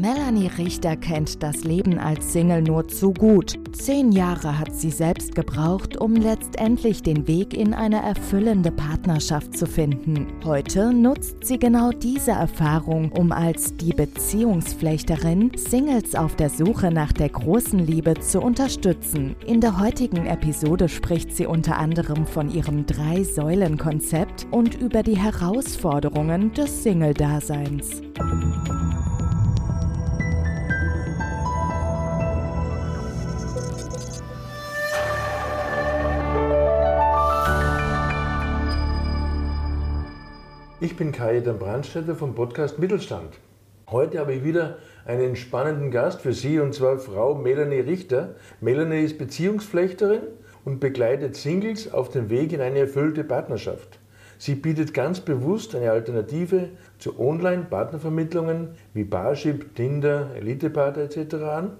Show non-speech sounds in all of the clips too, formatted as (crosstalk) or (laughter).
Melanie Richter kennt das Leben als Single nur zu gut. Zehn Jahre hat sie selbst gebraucht, um letztendlich den Weg in eine erfüllende Partnerschaft zu finden. Heute nutzt sie genau diese Erfahrung, um als die Beziehungsflechterin Singles auf der Suche nach der großen Liebe zu unterstützen. In der heutigen Episode spricht sie unter anderem von ihrem Drei-Säulen-Konzept und über die Herausforderungen des Single-Daseins. Ich bin Kai-Edan Brandstätter vom Podcast Mittelstand. Heute habe ich wieder einen spannenden Gast für Sie und zwar Frau Melanie Richter. Melanie ist Beziehungsflechterin und begleitet Singles auf dem Weg in eine erfüllte Partnerschaft. Sie bietet ganz bewusst eine Alternative zu Online-Partnervermittlungen wie Barship, Tinder, Elitepartner etc. an,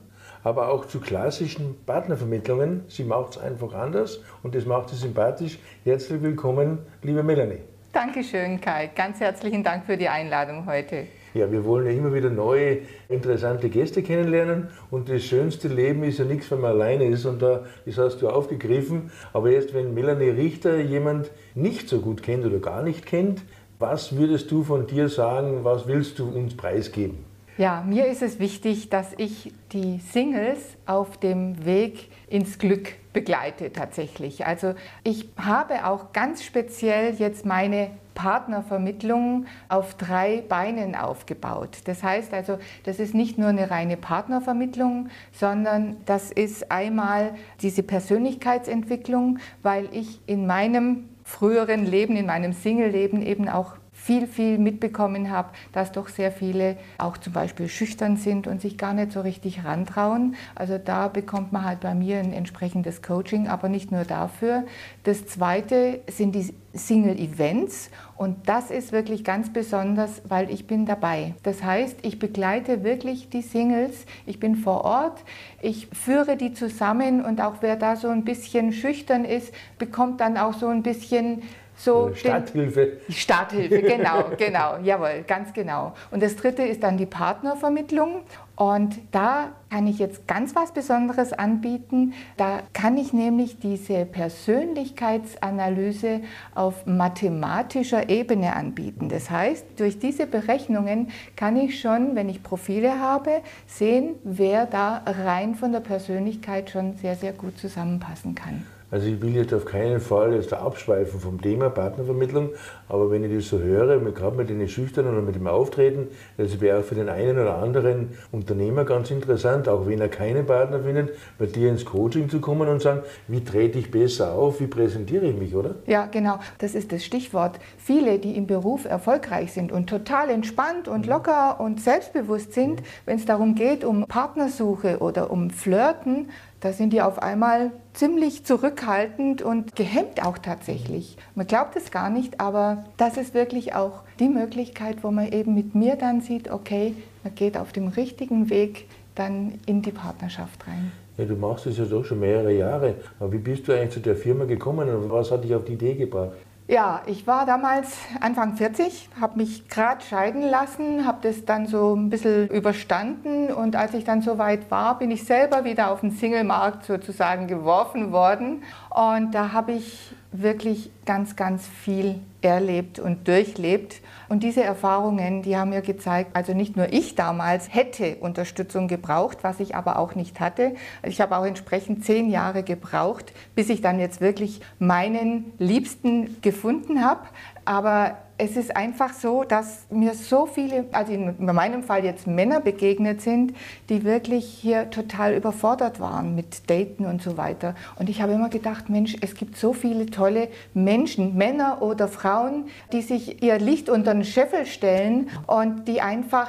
aber auch zu klassischen Partnervermittlungen. Sie macht es einfach anders und das macht sie sympathisch. Herzlich willkommen, liebe Melanie. Dankeschön, Kai. Ganz herzlichen Dank für die Einladung heute. Ja, wir wollen ja immer wieder neue, interessante Gäste kennenlernen und das schönste Leben ist ja nichts, wenn man alleine ist und da, das hast du aufgegriffen. Aber jetzt, wenn Melanie Richter jemand nicht so gut kennt oder gar nicht kennt, was würdest du von dir sagen, was willst du uns preisgeben? Ja, mir ist es wichtig, dass ich die Singles auf dem Weg ins Glück begleite tatsächlich. Also ich habe auch ganz speziell jetzt meine Partnervermittlung auf drei Beinen aufgebaut. Das heißt also, das ist nicht nur eine reine Partnervermittlung, sondern das ist einmal diese Persönlichkeitsentwicklung, weil ich in meinem früheren Leben, in meinem Single-Leben eben auch viel, viel mitbekommen habe, dass doch sehr viele auch zum Beispiel schüchtern sind und sich gar nicht so richtig rantrauen. Also da bekommt man halt bei mir ein entsprechendes Coaching, aber nicht nur dafür. Das Zweite sind die Single-Events und das ist wirklich ganz besonders, weil ich bin dabei. Das heißt, ich begleite wirklich die Singles, ich bin vor Ort, ich führe die zusammen und auch wer da so ein bisschen schüchtern ist, bekommt dann auch so ein bisschen so Starthilfe. Starthilfe, genau, genau, jawohl, ganz genau. Und das dritte ist dann die Partnervermittlung. Und da kann ich jetzt ganz was Besonderes anbieten. Da kann ich nämlich diese Persönlichkeitsanalyse auf mathematischer Ebene anbieten. Das heißt, durch diese Berechnungen kann ich schon, wenn ich Profile habe, sehen, wer da rein von der Persönlichkeit schon sehr, sehr gut zusammenpassen kann. Also ich will jetzt auf keinen Fall jetzt abschweifen vom Thema Partnervermittlung, aber wenn ich das so höre, gerade mit den Schüchternen und mit dem Auftreten, das wäre auch für den einen oder anderen Unternehmer ganz interessant, auch wenn er keinen Partner findet, bei dir ins Coaching zu kommen und sagen, wie trete ich besser auf, wie präsentiere ich mich, oder? Ja, genau, das ist das Stichwort. Viele, die im Beruf erfolgreich sind und total entspannt und mhm. locker und selbstbewusst sind, mhm. wenn es darum geht, um Partnersuche oder um Flirten, da sind die auf einmal ziemlich zurückhaltend und gehemmt auch tatsächlich. Man glaubt es gar nicht, aber das ist wirklich auch die Möglichkeit, wo man eben mit mir dann sieht, okay, man geht auf dem richtigen Weg dann in die Partnerschaft rein. Ja, du machst es ja doch schon mehrere Jahre. Aber wie bist du eigentlich zu der Firma gekommen und was hat dich auf die Idee gebracht? Ja, ich war damals Anfang 40, habe mich gerade scheiden lassen, habe das dann so ein bisschen überstanden und als ich dann so weit war, bin ich selber wieder auf den Singlemarkt sozusagen geworfen worden. Und da habe ich wirklich ganz, ganz viel erlebt und durchlebt. Und diese Erfahrungen, die haben mir gezeigt, also nicht nur ich damals hätte Unterstützung gebraucht, was ich aber auch nicht hatte. Ich habe auch entsprechend zehn Jahre gebraucht, bis ich dann jetzt wirklich meinen Liebsten gefunden habe. Aber es ist einfach so, dass mir so viele, also in meinem Fall jetzt Männer begegnet sind, die wirklich hier total überfordert waren mit Daten und so weiter. Und ich habe immer gedacht, Mensch, es gibt so viele tolle Menschen, Männer oder Frauen, die sich ihr Licht unter den Scheffel stellen und die einfach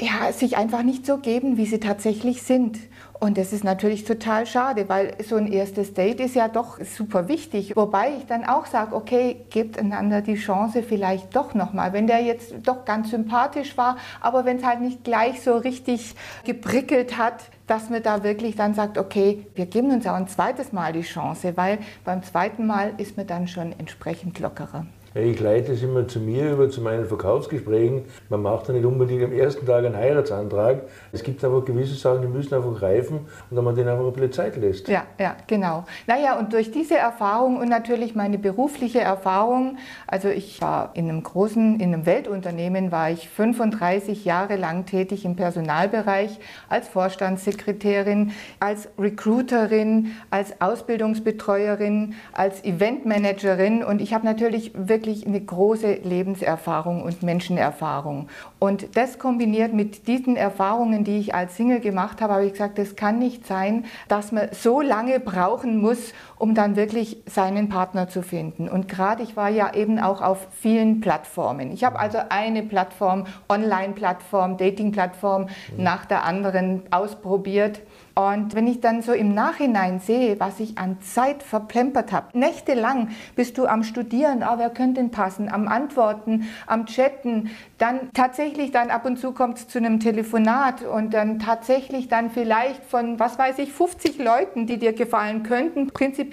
ja, sich einfach nicht so geben, wie sie tatsächlich sind. Und das ist natürlich total schade, weil so ein erstes Date ist ja doch super wichtig. Wobei ich dann auch sage, okay, gebt einander die Chance vielleicht doch nochmal. Wenn der jetzt doch ganz sympathisch war, aber wenn es halt nicht gleich so richtig geprickelt hat, dass man da wirklich dann sagt, okay, wir geben uns auch ein zweites Mal die Chance, weil beim zweiten Mal ist man dann schon entsprechend lockerer. Ich leite es immer zu mir über, zu meinen Verkaufsgesprächen. Man macht ja nicht unbedingt am ersten Tag einen Heiratsantrag. Es gibt einfach gewisse Sachen, die müssen einfach reifen und dann man denen einfach ein bisschen Zeit lässt. Ja, ja, genau. Naja, und durch diese Erfahrung und natürlich meine berufliche Erfahrung, also ich war in einem großen, in einem Weltunternehmen, war ich 35 Jahre lang tätig im Personalbereich als Vorstandssekretärin, als Recruiterin, als Ausbildungsbetreuerin, als Eventmanagerin und ich habe natürlich wirklich wirklich eine große Lebenserfahrung und Menschenerfahrung. Und das kombiniert mit diesen Erfahrungen, die ich als Single gemacht habe, habe ich gesagt, es kann nicht sein, dass man so lange brauchen muss, um dann wirklich seinen Partner zu finden. Und gerade ich war ja eben auch auf vielen Plattformen. Ich habe also eine Plattform, Online-Plattform, Dating-Plattform mhm. nach der anderen ausprobiert. Und wenn ich dann so im Nachhinein sehe, was ich an Zeit verplempert habe, nächtelang bist du am Studieren, ah, wer könnte denn passen, am Antworten, am Chatten, dann tatsächlich dann ab und zu kommt es zu einem Telefonat und dann tatsächlich dann vielleicht von, was weiß ich, 50 Leuten, die dir gefallen könnten. Prinzipiell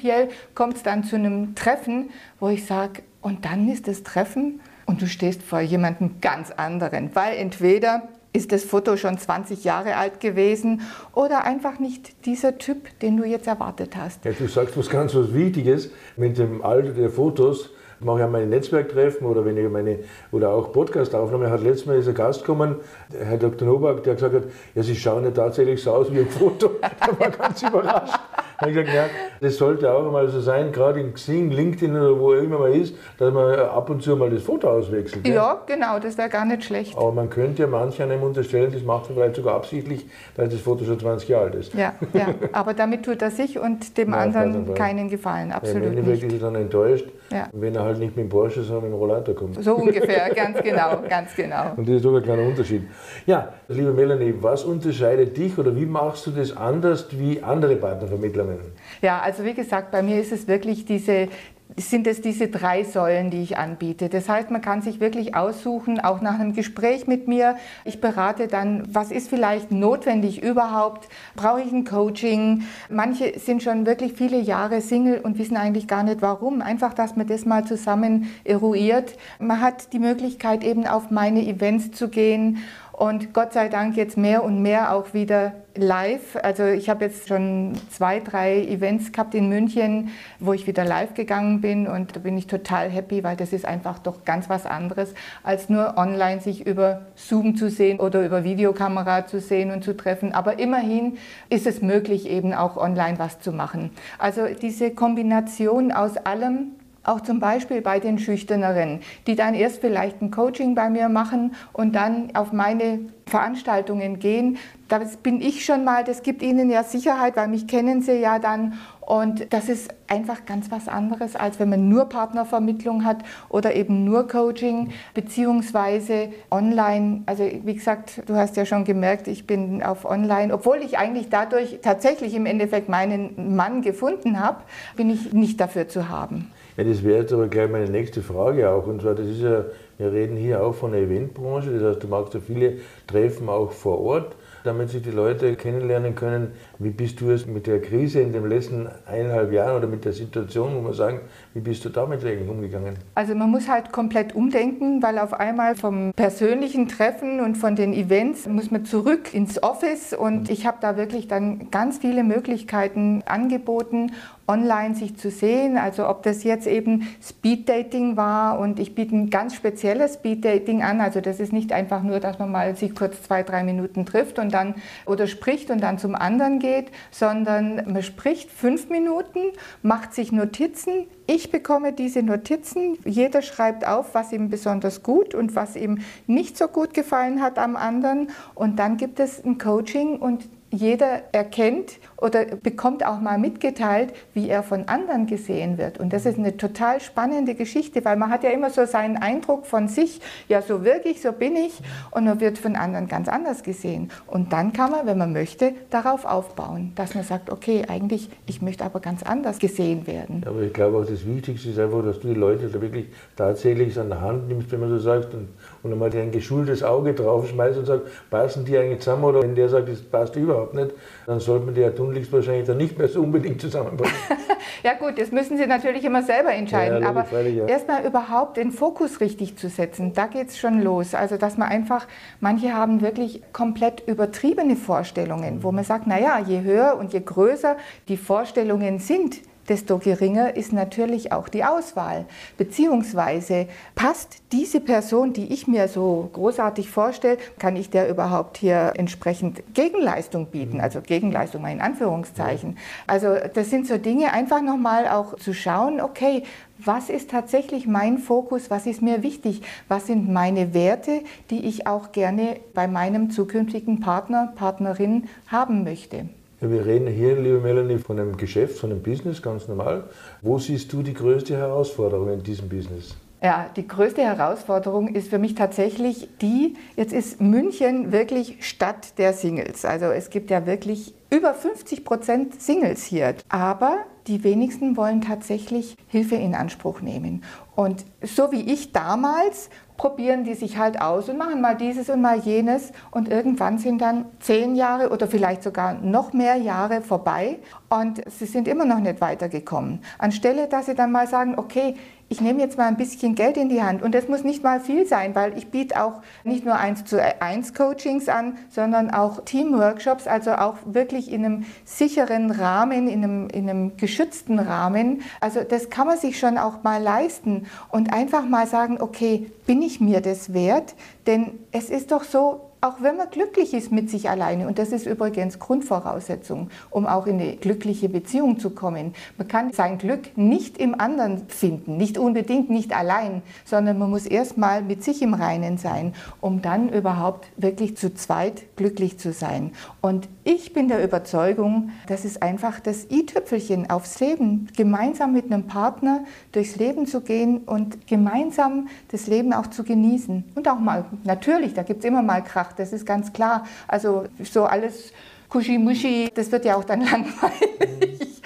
kommt es dann zu einem Treffen, wo ich sage, und dann ist das Treffen und du stehst vor jemandem ganz anderen, weil entweder ist das Foto schon 20 Jahre alt gewesen oder einfach nicht dieser Typ, den du jetzt erwartet hast? Ja, du sagst was ganz was Wichtiges mit dem Alter der Fotos. Ich mache ja meine Netzwerktreffen oder wenn ich meine oder auch Podcastaufnahmen. Hat letztes Mal ist ein Gast gekommen, Herr Dr. Nowak, der gesagt hat, ja, Sie schauen ja tatsächlich so aus wie ein Foto. (laughs) Da war ganz überrascht habe ich gesagt, ja, das sollte auch mal so sein, gerade in Xing, LinkedIn oder wo immer man ist, dass man ab und zu mal das Foto auswechselt. Ja, ja genau, das wäre gar nicht schlecht. Aber man könnte ja manche einem unterstellen, das macht er vielleicht sogar absichtlich, weil das Foto schon 20 Jahre alt ist. Ja, ja. aber damit tut er sich und dem (laughs) ja, anderen keinen Gefallen, absolut ja, Im Endeffekt ist er dann enttäuscht, ja. wenn er halt nicht mit dem Porsche, sondern mit dem Rollator kommt. So ungefähr, (laughs) ganz genau, ganz genau. Und das ist doch ein kleiner Unterschied. Ja, liebe Melanie, was unterscheidet dich oder wie machst du das anders wie andere Partnervermittlungen? Ja, also wie gesagt, bei mir ist es wirklich diese, sind es diese drei Säulen, die ich anbiete. Das heißt, man kann sich wirklich aussuchen, auch nach einem Gespräch mit mir. Ich berate dann, was ist vielleicht notwendig überhaupt? Brauche ich ein Coaching? Manche sind schon wirklich viele Jahre Single und wissen eigentlich gar nicht warum. Einfach, dass man das mal zusammen eruiert. Man hat die Möglichkeit, eben auf meine Events zu gehen und Gott sei Dank jetzt mehr und mehr auch wieder live. Also ich habe jetzt schon zwei, drei Events gehabt in München, wo ich wieder live gegangen bin und da bin ich total happy, weil das ist einfach doch ganz was anderes, als nur online sich über Zoom zu sehen oder über Videokamera zu sehen und zu treffen. Aber immerhin ist es möglich, eben auch online was zu machen. Also diese Kombination aus allem, auch zum Beispiel bei den Schüchterneren, die dann erst vielleicht ein Coaching bei mir machen und dann auf meine Veranstaltungen gehen. Das bin ich schon mal, das gibt ihnen ja Sicherheit, weil mich kennen sie ja dann. Und das ist einfach ganz was anderes, als wenn man nur Partnervermittlung hat oder eben nur Coaching, beziehungsweise online. Also wie gesagt, du hast ja schon gemerkt, ich bin auf online, obwohl ich eigentlich dadurch tatsächlich im Endeffekt meinen Mann gefunden habe, bin ich nicht dafür zu haben. Ja, das wäre jetzt aber gleich meine nächste Frage auch. Und zwar, das ist ja, wir reden hier auch von der Eventbranche, das heißt, du machst ja viele Treffen auch vor Ort damit sich die Leute kennenlernen können. Wie bist du es mit der Krise in den letzten eineinhalb Jahren oder mit der Situation, wo man sagen, wie bist du damit eigentlich umgegangen? Also man muss halt komplett umdenken, weil auf einmal vom persönlichen Treffen und von den Events muss man zurück ins Office und ich habe da wirklich dann ganz viele Möglichkeiten angeboten online sich zu sehen. Also ob das jetzt eben Speed Dating war und ich biete ein ganz spezielles Speed Dating an. Also das ist nicht einfach nur, dass man mal sich kurz zwei, drei Minuten trifft und dann oder spricht und dann zum anderen geht, sondern man spricht fünf Minuten, macht sich Notizen. Ich bekomme diese Notizen. Jeder schreibt auf, was ihm besonders gut und was ihm nicht so gut gefallen hat am anderen. Und dann gibt es ein Coaching und jeder erkennt oder bekommt auch mal mitgeteilt, wie er von anderen gesehen wird. Und das ist eine total spannende Geschichte, weil man hat ja immer so seinen Eindruck von sich, ja, so wirklich, so bin ich, und man wird von anderen ganz anders gesehen. Und dann kann man, wenn man möchte, darauf aufbauen, dass man sagt, okay, eigentlich, ich möchte aber ganz anders gesehen werden. Aber ich glaube auch, das Wichtigste ist einfach, dass du die Leute da wirklich tatsächlich an der Hand nimmst, wenn man so sagt, und, und einmal dir ein geschultes Auge draufschmeißt und sagt, passen die eigentlich zusammen? Oder wenn der sagt, das passt überhaupt nicht, dann sollte man die ja tunlichst wahrscheinlich dann nicht mehr so unbedingt zusammenbringen. (laughs) ja gut, das müssen Sie natürlich immer selber entscheiden. Ja, aber ja. erstmal überhaupt den Fokus richtig zu setzen, da geht es schon los. Also dass man einfach, manche haben wirklich komplett übertriebene Vorstellungen, wo man sagt, naja, je höher und je größer die Vorstellungen sind, desto geringer ist natürlich auch die Auswahl. Beziehungsweise passt diese Person, die ich mir so großartig vorstelle, kann ich der überhaupt hier entsprechend Gegenleistung bieten? Also Gegenleistung mal in Anführungszeichen. Also das sind so Dinge, einfach nochmal auch zu schauen, okay, was ist tatsächlich mein Fokus, was ist mir wichtig, was sind meine Werte, die ich auch gerne bei meinem zukünftigen Partner, Partnerin haben möchte. Ja, wir reden hier, liebe Melanie, von einem Geschäft, von einem Business, ganz normal. Wo siehst du die größte Herausforderung in diesem Business? Ja, die größte Herausforderung ist für mich tatsächlich die, jetzt ist München wirklich Stadt der Singles. Also es gibt ja wirklich über 50 Prozent Singles hier. Aber die wenigsten wollen tatsächlich Hilfe in Anspruch nehmen. Und so wie ich damals, probieren die sich halt aus und machen mal dieses und mal jenes. Und irgendwann sind dann zehn Jahre oder vielleicht sogar noch mehr Jahre vorbei und sie sind immer noch nicht weitergekommen. Anstelle, dass sie dann mal sagen, okay, ich nehme jetzt mal ein bisschen Geld in die Hand und das muss nicht mal viel sein, weil ich biete auch nicht nur eins zu eins Coachings an, sondern auch Teamworkshops, also auch wirklich in einem sicheren Rahmen, in einem, in einem geschützten Rahmen. Also das kann man sich schon auch mal leisten und einfach mal sagen, okay, bin ich mir das wert? Denn es ist doch so, auch wenn man glücklich ist mit sich alleine, und das ist übrigens Grundvoraussetzung, um auch in eine glückliche Beziehung zu kommen. Man kann sein Glück nicht im anderen finden, nicht unbedingt nicht allein, sondern man muss erstmal mit sich im Reinen sein, um dann überhaupt wirklich zu zweit glücklich zu sein. Und ich bin der Überzeugung, das ist einfach das i-Tüpfelchen aufs Leben, gemeinsam mit einem Partner durchs Leben zu gehen und gemeinsam das Leben auch zu genießen. Und auch mal, natürlich, da gibt es immer mal Krach gemacht, das ist ganz klar. Also so alles Kuschimuschi, das wird ja auch dann (laughs) langweilig.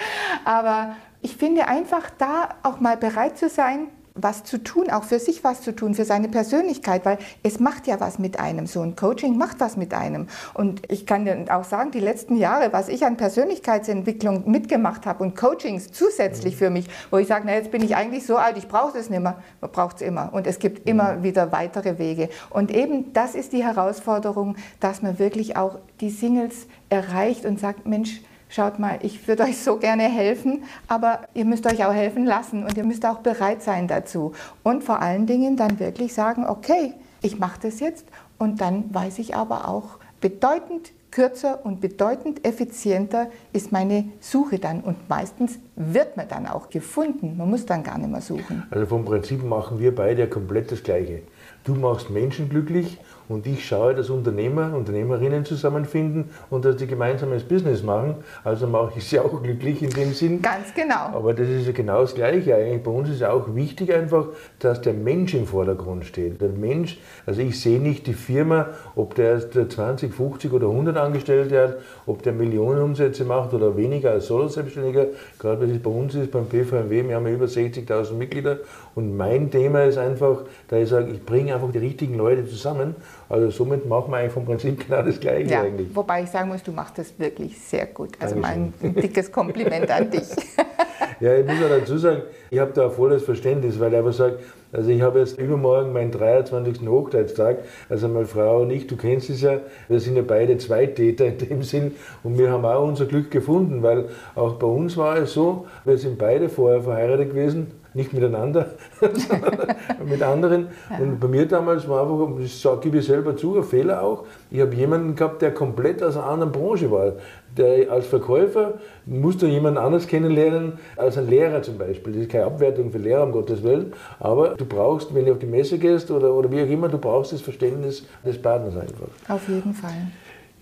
Aber ich finde einfach da auch mal bereit zu sein, was zu tun, auch für sich was zu tun, für seine Persönlichkeit, weil es macht ja was mit einem. So ein Coaching macht was mit einem. Und ich kann dir auch sagen, die letzten Jahre, was ich an Persönlichkeitsentwicklung mitgemacht habe und Coachings zusätzlich für mich, wo ich sage, na jetzt bin ich eigentlich so alt, ich brauche es nicht mehr. Man braucht es immer. Und es gibt immer wieder weitere Wege. Und eben das ist die Herausforderung, dass man wirklich auch die Singles erreicht und sagt, Mensch, schaut mal, ich würde euch so gerne helfen, aber ihr müsst euch auch helfen lassen und ihr müsst auch bereit sein dazu. Und vor allen Dingen dann wirklich sagen, okay, ich mache das jetzt und dann weiß ich aber auch bedeutend kürzer und bedeutend effizienter ist meine Suche dann. Und meistens wird man dann auch gefunden. Man muss dann gar nicht mehr suchen. Also vom Prinzip machen wir beide komplett das Gleiche. Du machst Menschen glücklich und ich schaue, dass Unternehmer, Unternehmerinnen zusammenfinden und dass die gemeinsames Business machen. Also mache ich sie auch glücklich in dem Sinn. Ganz genau. Aber das ist ja genau das Gleiche eigentlich. Bei uns ist auch wichtig einfach, dass der Mensch im Vordergrund steht. Der Mensch, also ich sehe nicht die Firma, ob der 20, 50 oder 100 Angestellte hat, ob der Millionen Umsätze macht oder weniger als Solo-Selbstständiger. Gerade was es bei uns ist, beim PVMW, wir haben ja über 60.000 Mitglieder. Und mein Thema ist einfach, da ich sage, ich bringe einfach die richtigen Leute zusammen also somit machen wir eigentlich vom Prinzip genau das Gleiche ja, eigentlich. Wobei ich sagen muss, du machst das wirklich sehr gut. Also mein (laughs) dickes Kompliment an dich. (laughs) ja, ich muss auch dazu sagen, ich habe da volles Verständnis, weil ich aber sage, also ich habe jetzt übermorgen meinen 23. Hochzeitstag, also meine Frau und ich, du kennst es ja, wir sind ja beide Zweitäter in dem Sinn und wir haben auch unser Glück gefunden, weil auch bei uns war es so, wir sind beide vorher verheiratet gewesen, nicht miteinander, sondern mit anderen. Ja. Und bei mir damals war einfach, das gebe ich selber zu, ein Fehler auch. Ich habe jemanden gehabt, der komplett aus einer anderen Branche war. Der als Verkäufer musst du jemanden anders kennenlernen als ein Lehrer zum Beispiel. Das ist keine Abwertung für Lehrer, um Gottes Willen. Aber du brauchst, wenn du auf die Messe gehst oder, oder wie auch immer, du brauchst das Verständnis des Partners einfach. Auf jeden Fall.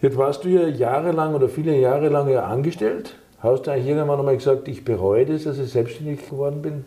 Jetzt warst du ja jahrelang oder viele Jahre lang ja angestellt. Hast du eigentlich irgendwann einmal gesagt, ich bereue das, dass ich selbstständig geworden bin?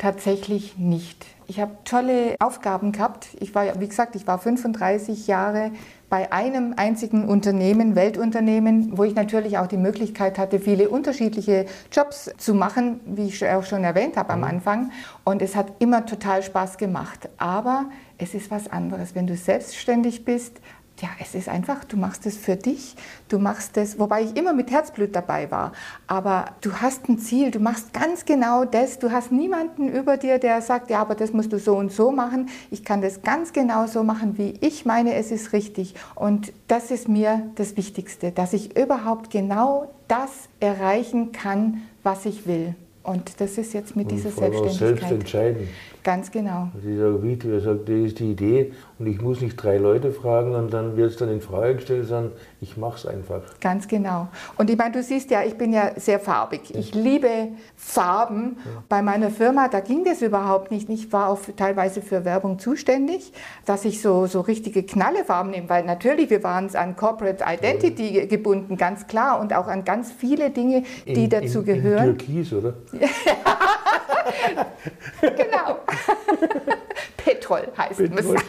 Tatsächlich nicht. Ich habe tolle Aufgaben gehabt. Ich war, wie gesagt, ich war 35 Jahre bei einem einzigen Unternehmen, Weltunternehmen, wo ich natürlich auch die Möglichkeit hatte, viele unterschiedliche Jobs zu machen, wie ich auch schon erwähnt habe am mhm. Anfang. Und es hat immer total Spaß gemacht. Aber es ist was anderes, wenn du selbstständig bist, ja, es ist einfach, du machst es für dich, du machst es, wobei ich immer mit Herzblut dabei war, aber du hast ein Ziel, du machst ganz genau das, du hast niemanden über dir, der sagt, ja, aber das musst du so und so machen, ich kann das ganz genau so machen, wie ich meine, es ist richtig und das ist mir das Wichtigste, dass ich überhaupt genau das erreichen kann, was ich will. Und das ist jetzt mit und dieser Selbstständigkeit. Selbst entscheiden. Ganz genau. Also dieser Video sagt, das ist die Idee und ich muss nicht drei Leute fragen und dann wird es dann in Frage gestellt, sondern ich mache es einfach. Ganz genau. Und ich meine, du siehst ja, ich bin ja sehr farbig. Ich liebe Farben. Ja. Bei meiner Firma, da ging das überhaupt nicht. Ich war auch teilweise für Werbung zuständig, dass ich so, so richtige Knallefarben nehme, weil natürlich, wir waren an Corporate Identity ja. gebunden, ganz klar, und auch an ganz viele Dinge, die in, dazu in, gehören. In Türkis, oder? (laughs) (laughs) genau. (laughs) Petrol heißt Petrol. es.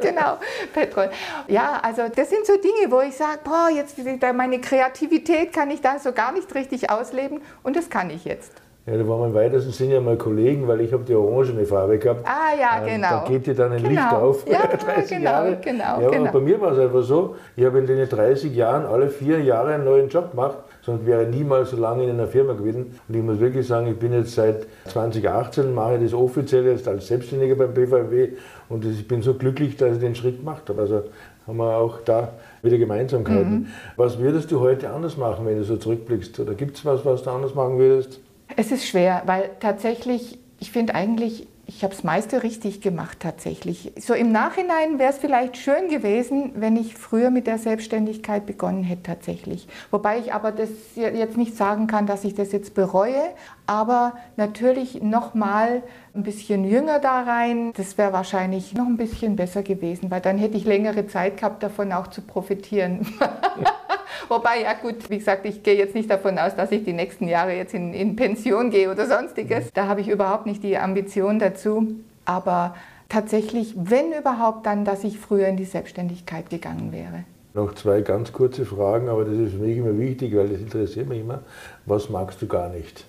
(laughs) genau, Petrol. Ja, also das sind so Dinge, wo ich sage, boah, jetzt meine Kreativität kann ich da so gar nicht richtig ausleben und das kann ich jetzt. Ja, da waren wir im weitesten Sinne ja mal Kollegen, weil ich habe die orangene Farbe gehabt. Ah ja, ähm, genau. Da geht dir dann ein genau. Licht auf. Ja, 30 genau, Jahre. genau. Ja, genau. Und bei mir war es einfach so, ich habe in den 30 Jahren alle vier Jahre einen neuen Job gemacht sonst wäre niemals so lange in einer Firma gewesen. Und ich muss wirklich sagen, ich bin jetzt seit 2018, mache das offiziell jetzt als Selbstständiger beim BVW und ich bin so glücklich, dass ich den Schritt gemacht habe. Also haben wir auch da wieder Gemeinsamkeiten. Mhm. Was würdest du heute anders machen, wenn du so zurückblickst? Oder gibt es was, was du anders machen würdest? Es ist schwer, weil tatsächlich, ich finde eigentlich, ich habe das meiste richtig gemacht tatsächlich. So im Nachhinein wäre es vielleicht schön gewesen, wenn ich früher mit der Selbstständigkeit begonnen hätte tatsächlich. Wobei ich aber das jetzt nicht sagen kann, dass ich das jetzt bereue, aber natürlich noch mal ein bisschen jünger da rein, das wäre wahrscheinlich noch ein bisschen besser gewesen, weil dann hätte ich längere Zeit gehabt, davon auch zu profitieren. (laughs) Wobei, ja gut, wie gesagt, ich gehe jetzt nicht davon aus, dass ich die nächsten Jahre jetzt in, in Pension gehe oder sonstiges. Da habe ich überhaupt nicht die Ambition dazu. Aber tatsächlich, wenn überhaupt, dann, dass ich früher in die Selbstständigkeit gegangen wäre. Noch zwei ganz kurze Fragen, aber das ist für mich immer wichtig, weil das interessiert mich immer. Was magst du gar nicht?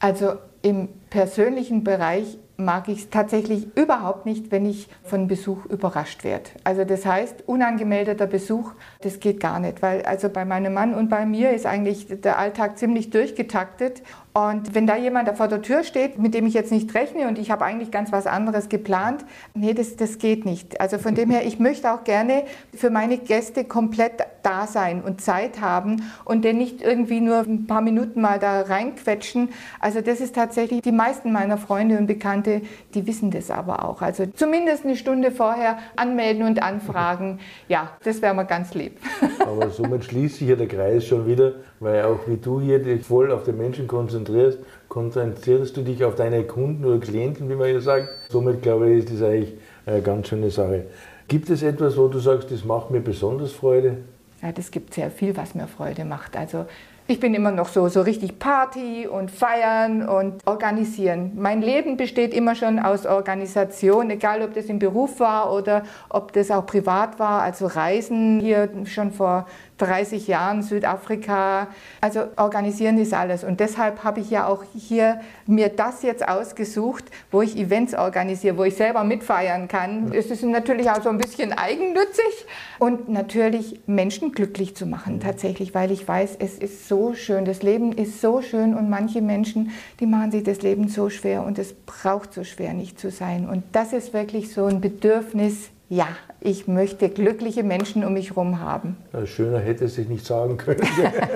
Also im persönlichen Bereich mag ich es tatsächlich überhaupt nicht, wenn ich von Besuch überrascht werde. Also das heißt, unangemeldeter Besuch, das geht gar nicht, weil also bei meinem Mann und bei mir ist eigentlich der Alltag ziemlich durchgetaktet und wenn da jemand vor der Tür steht, mit dem ich jetzt nicht rechne und ich habe eigentlich ganz was anderes geplant, nee, das, das geht nicht. Also von dem her, ich möchte auch gerne für meine Gäste komplett da sein und Zeit haben und den nicht irgendwie nur ein paar Minuten mal da reinquetschen. Also das ist tatsächlich, die meisten meiner Freunde und Bekannte, die wissen das aber auch. Also zumindest eine Stunde vorher anmelden und anfragen. Ja, das wäre mir ganz lieb. (laughs) Aber somit schließt sich ja der Kreis schon wieder, weil auch wie du hier dich voll auf den Menschen konzentrierst, konzentrierst du dich auf deine Kunden oder Klienten, wie man ja sagt. Somit glaube ich, ist das eigentlich eine ganz schöne Sache. Gibt es etwas, wo du sagst, das macht mir besonders Freude? Ja, das gibt sehr viel, was mir Freude macht. Also ich bin immer noch so, so richtig Party und feiern und organisieren. Mein Leben besteht immer schon aus Organisation, egal ob das im Beruf war oder ob das auch privat war. Also Reisen hier schon vor 30 Jahren Südafrika. Also organisieren ist alles. Und deshalb habe ich ja auch hier mir das jetzt ausgesucht, wo ich Events organisiere, wo ich selber mitfeiern kann. Es ist natürlich auch so ein bisschen eigennützig und natürlich Menschen glücklich zu machen tatsächlich, weil ich weiß, es ist so schön, das Leben ist so schön und manche Menschen, die machen sich das Leben so schwer und es braucht so schwer nicht zu sein. Und das ist wirklich so ein Bedürfnis, ja, ich möchte glückliche Menschen um mich herum haben. Schöner hätte es sich nicht sagen können.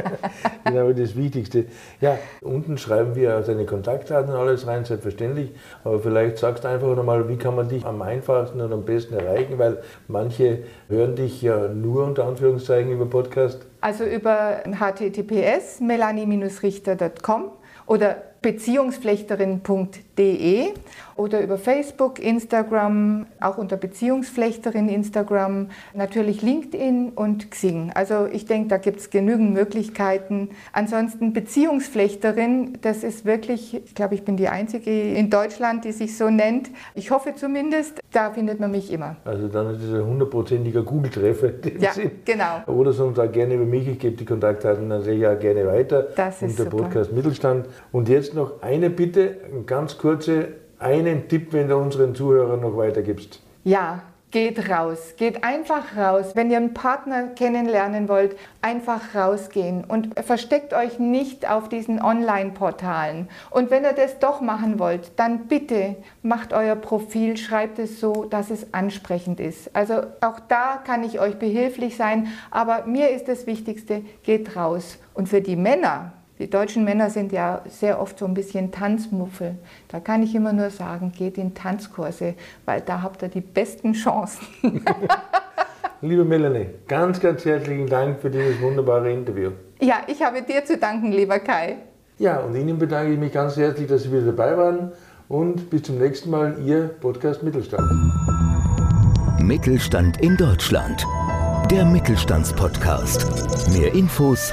(laughs) genau das Wichtigste. Ja, unten schreiben wir deine Kontaktdaten und alles rein, selbstverständlich. Aber vielleicht sagst du einfach nochmal, wie kann man dich am einfachsten und am besten erreichen, weil manche hören dich ja nur unter Anführungszeichen über Podcast. Also über https melanie-richter.com oder beziehungsflechterin.de oder über Facebook, Instagram, auch unter Beziehungsflechterin Instagram, natürlich LinkedIn und Xing. Also ich denke, da gibt es genügend Möglichkeiten. Ansonsten Beziehungsflechterin, das ist wirklich, ich glaube, ich bin die Einzige in Deutschland, die sich so nennt. Ich hoffe zumindest, da findet man mich immer. Also dann ist es ein hundertprozentiger Google-Treffer. Ja, Sinn. genau. Oder sonst auch gerne über mich, ich gebe die Kontaktdaten natürlich auch gerne weiter. Das ist unter Podcast Mittelstand. Und jetzt noch eine Bitte, ganz kurze einen Tipp, wenn du unseren Zuhörern noch weitergibst? Ja, geht raus. Geht einfach raus. Wenn ihr einen Partner kennenlernen wollt, einfach rausgehen und versteckt euch nicht auf diesen Online-Portalen. Und wenn ihr das doch machen wollt, dann bitte macht euer Profil, schreibt es so, dass es ansprechend ist. Also auch da kann ich euch behilflich sein, aber mir ist das Wichtigste, geht raus. Und für die Männer, die deutschen Männer sind ja sehr oft so ein bisschen Tanzmuffel. Da kann ich immer nur sagen, geht in Tanzkurse, weil da habt ihr die besten Chancen. (laughs) Liebe Melanie, ganz, ganz herzlichen Dank für dieses wunderbare Interview. Ja, ich habe dir zu danken, lieber Kai. Ja, und Ihnen bedanke ich mich ganz herzlich, dass Sie wieder dabei waren. Und bis zum nächsten Mal, Ihr Podcast Mittelstand. Mittelstand in Deutschland. Der Mittelstandspodcast. Mehr Infos